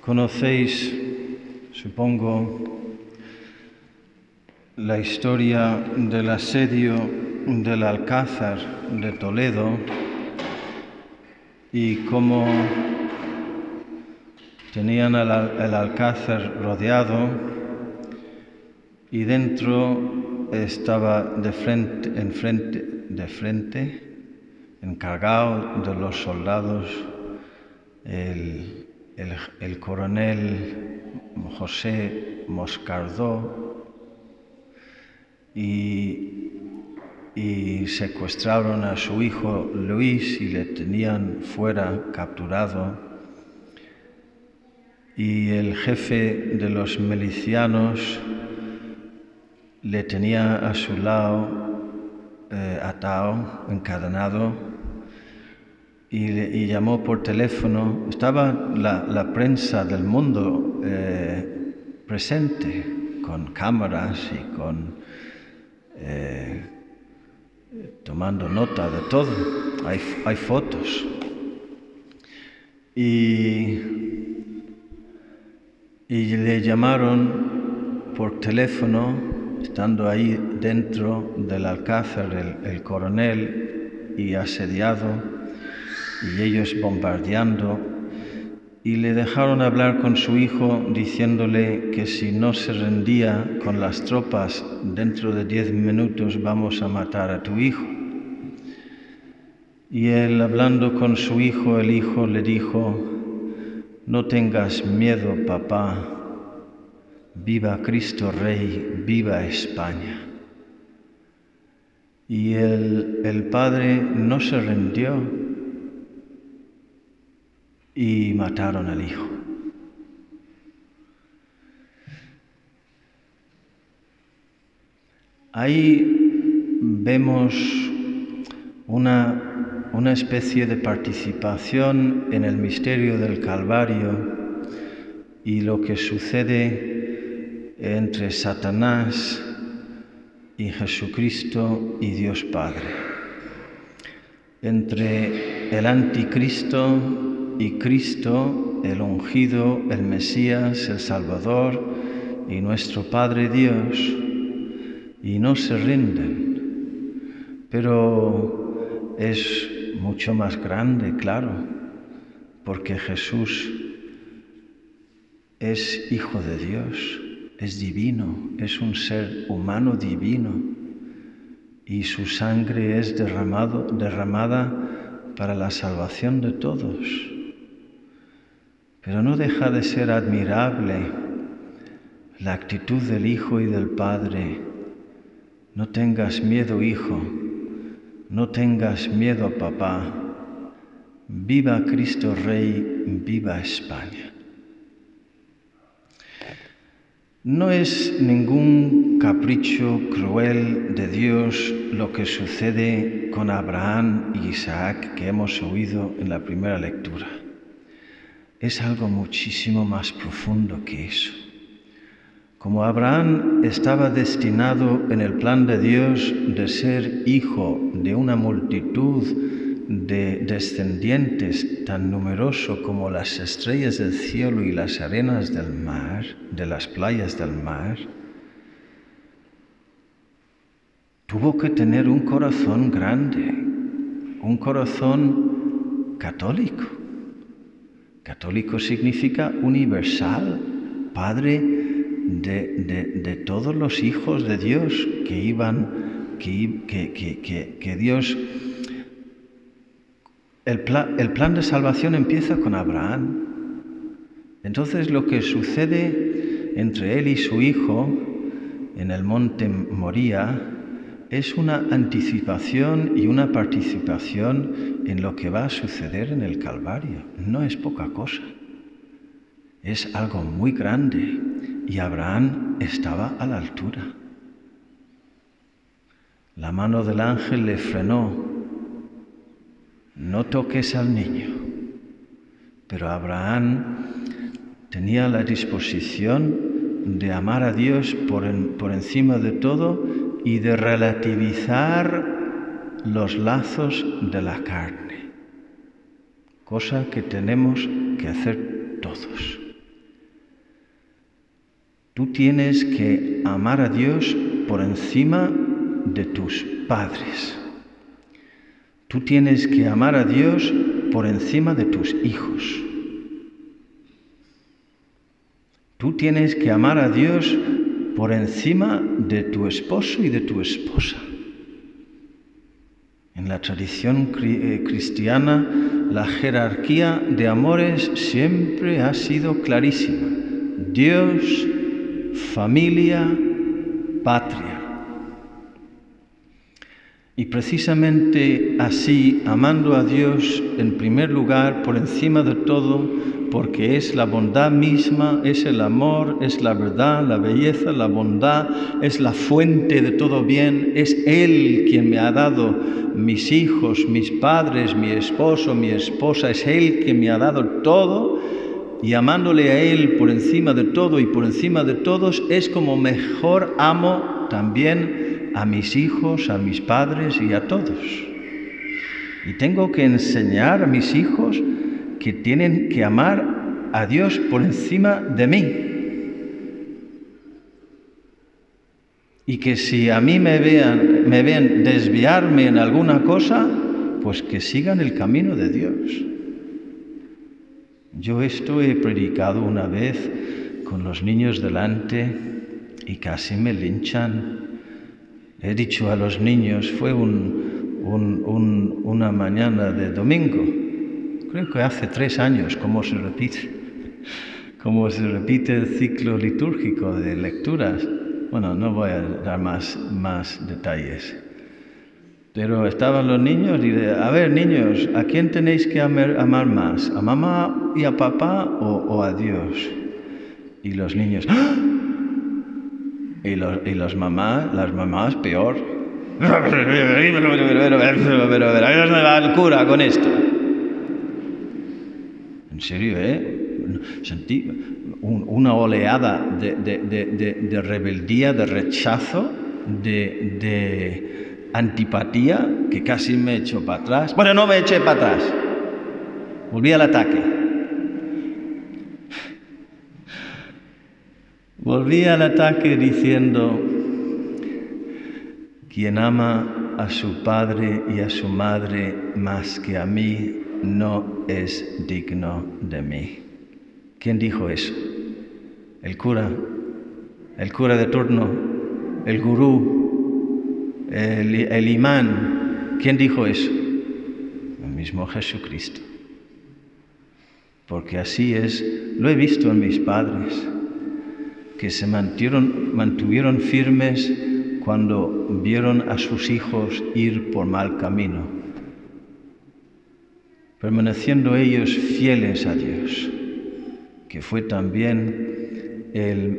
Conocéis, supongo, la historia del asedio del Alcázar de Toledo y cómo tenían el, Alcázar rodeado y dentro estaba de frente, en frente, de frente, encargado de los soldados, el, el, el coronel José Moscardó y, y secuestraron a su hijo Luis y le tenían fuera capturado. Y el jefe de los milicianos le tenía a su lado eh, atado, encadenado, y, llamó por teléfono. Estaba la, prensa del mundo eh, presente, con cámaras y con... Eh, tomando nota de todo. Hay, hay fotos. Y, y le llamaron por teléfono, estando ahí dentro del alcázar, el coronel y asediado, y ellos bombardeando, y le dejaron hablar con su hijo diciéndole que si no se rendía con las tropas dentro de diez minutos vamos a matar a tu hijo. Y él hablando con su hijo, el hijo le dijo, no tengas miedo, papá, viva Cristo Rey, viva España. Y el, el padre no se rindió y mataron al hijo. Ahí vemos una, una, especie de participación en el misterio del Calvario y lo que sucede entre Satanás y Jesucristo y Dios Padre, entre el anticristo y Cristo, el ungido, el Mesías, el Salvador y nuestro Padre Dios, y no se rinden. Pero es mucho más grande, claro, porque Jesús es Hijo de Dios, es divino, es un ser humano divino, y su sangre es derramado, derramada para la salvación de todos. Pero no deja de ser admirable la actitud del Hijo y del Padre. No tengas miedo, Hijo, no tengas miedo, papá. Viva Cristo Rey, viva España. No es ningún capricho cruel de Dios lo que sucede con Abraham y Isaac que hemos oído en la primera lectura es algo muchísimo más profundo que eso. Como Abraham estaba destinado en el plan de Dios de ser hijo de una multitud de descendientes tan numeroso como las estrellas del cielo y las arenas del mar, de las playas del mar, tuvo que tener un corazón grande, un corazón católico. Católico significa universal, Padre de, de, de, todos los hijos de Dios que iban, que, que, que, que Dios... El, plan, el plan de salvación empieza con Abraham. Entonces lo que sucede entre él y su hijo en el monte Moría es una anticipación y una participación en lo que va a suceder en el Calvario. No es poca cosa. Es algo muy grande y Abraham estaba a la altura. La mano del ángel le frenó. No toques al niño. Pero Abraham tenía la disposición de amar a Dios por, en, por encima de todo y de relativizar los lazos de la carne, cosa que tenemos que hacer todos. Tú tienes que amar a Dios por encima de tus padres. Tú tienes que amar a Dios por encima de tus hijos. Tú tienes que amar a Dios por encima de tu esposo y de tu esposa. En la tradición eh, cristiana, la jerarquía de amores siempre ha sido clarísima. Dios, familia, patria. Y precisamente así, amando a Dios en primer lugar, por encima de todo, porque es la bondad misma, es el amor, es la verdad, la belleza, la bondad, es la fuente de todo bien, es Él quien me ha dado mis hijos, mis padres, mi esposo, mi esposa, es Él quien me ha dado todo, y amándole a Él por encima de todo y por encima de todos, es como mejor amo también a mis hijos, a mis padres y a todos. Y tengo que enseñar a mis hijos que tienen que amar a Dios por encima de mí. Y que si a mí me vean, me ven desviarme en alguna cosa, pues que sigan el camino de Dios. Yo esto he predicado una vez con los niños delante y casi me linchan He dicho a los niños, fue una mañana de domingo, creo que hace tres años, como se repite, se repite el ciclo litúrgico de lecturas. Bueno, no voy a dar más, más detalles. Pero estaban los niños y de, a ver niños, ¿a quién tenéis que amar, más? ¿A mamá y a papá o, a Dios? Y los niños, ¡Ah! Y, los, y las mamás, las mamás peor. Pero, va el cura con esto. En serio, ¿eh? Sentí una oleada de, de, de, de, rebeldía, de rechazo, de, antipatía que casi me echó para atrás. Bueno, no me eché para atrás. Volví al ataque. Volví al ataque diciendo, quien ama a su padre y a su madre más que a mí no es digno de mí. ¿Quién dijo eso? El cura, el cura de turno, el gurú, el, imán. ¿Quién dijo eso? El mismo Jesucristo. Porque así es, lo he visto en mis padres que se mantuvieron firmes cuando vieron a sus hijos ir por mal camino, permaneciendo ellos fieles a Dios, que fue también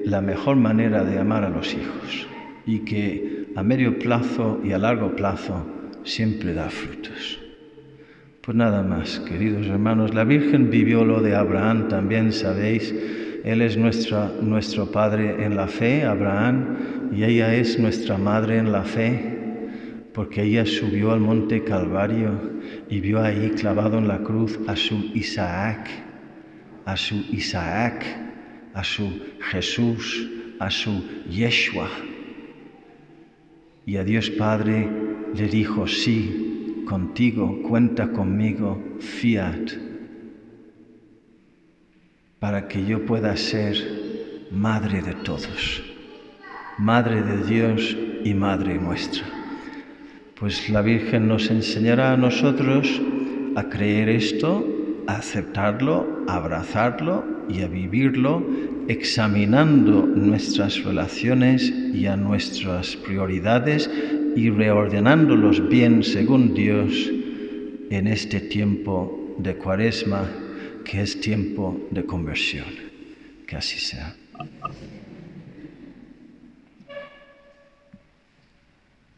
la mejor manera de amar a los hijos y que a medio plazo y a largo plazo siempre da frutos. Pues nada más, queridos hermanos, la Virgen vivió lo de Abraham también, sabéis, él es nuestro Padre en la fe, Abraham, y ella es nuestra Madre en la fe, porque ella subió al monte Calvario y vio ahí clavado en la cruz a su Isaac, a su Isaac, a su Jesús, a su Yeshua. Y a Dios Padre le dijo, sí, contigo, cuenta conmigo, fiat para que yo pueda ser madre de todos, madre de Dios y madre nuestra. Pues la Virgen nos enseñará a nosotros a creer esto, a aceptarlo, a abrazarlo y a vivirlo, examinando nuestras relaciones y a nuestras prioridades y reordenándolos bien según Dios en este tiempo de cuaresma que es tiempo de conversión. Que así sea.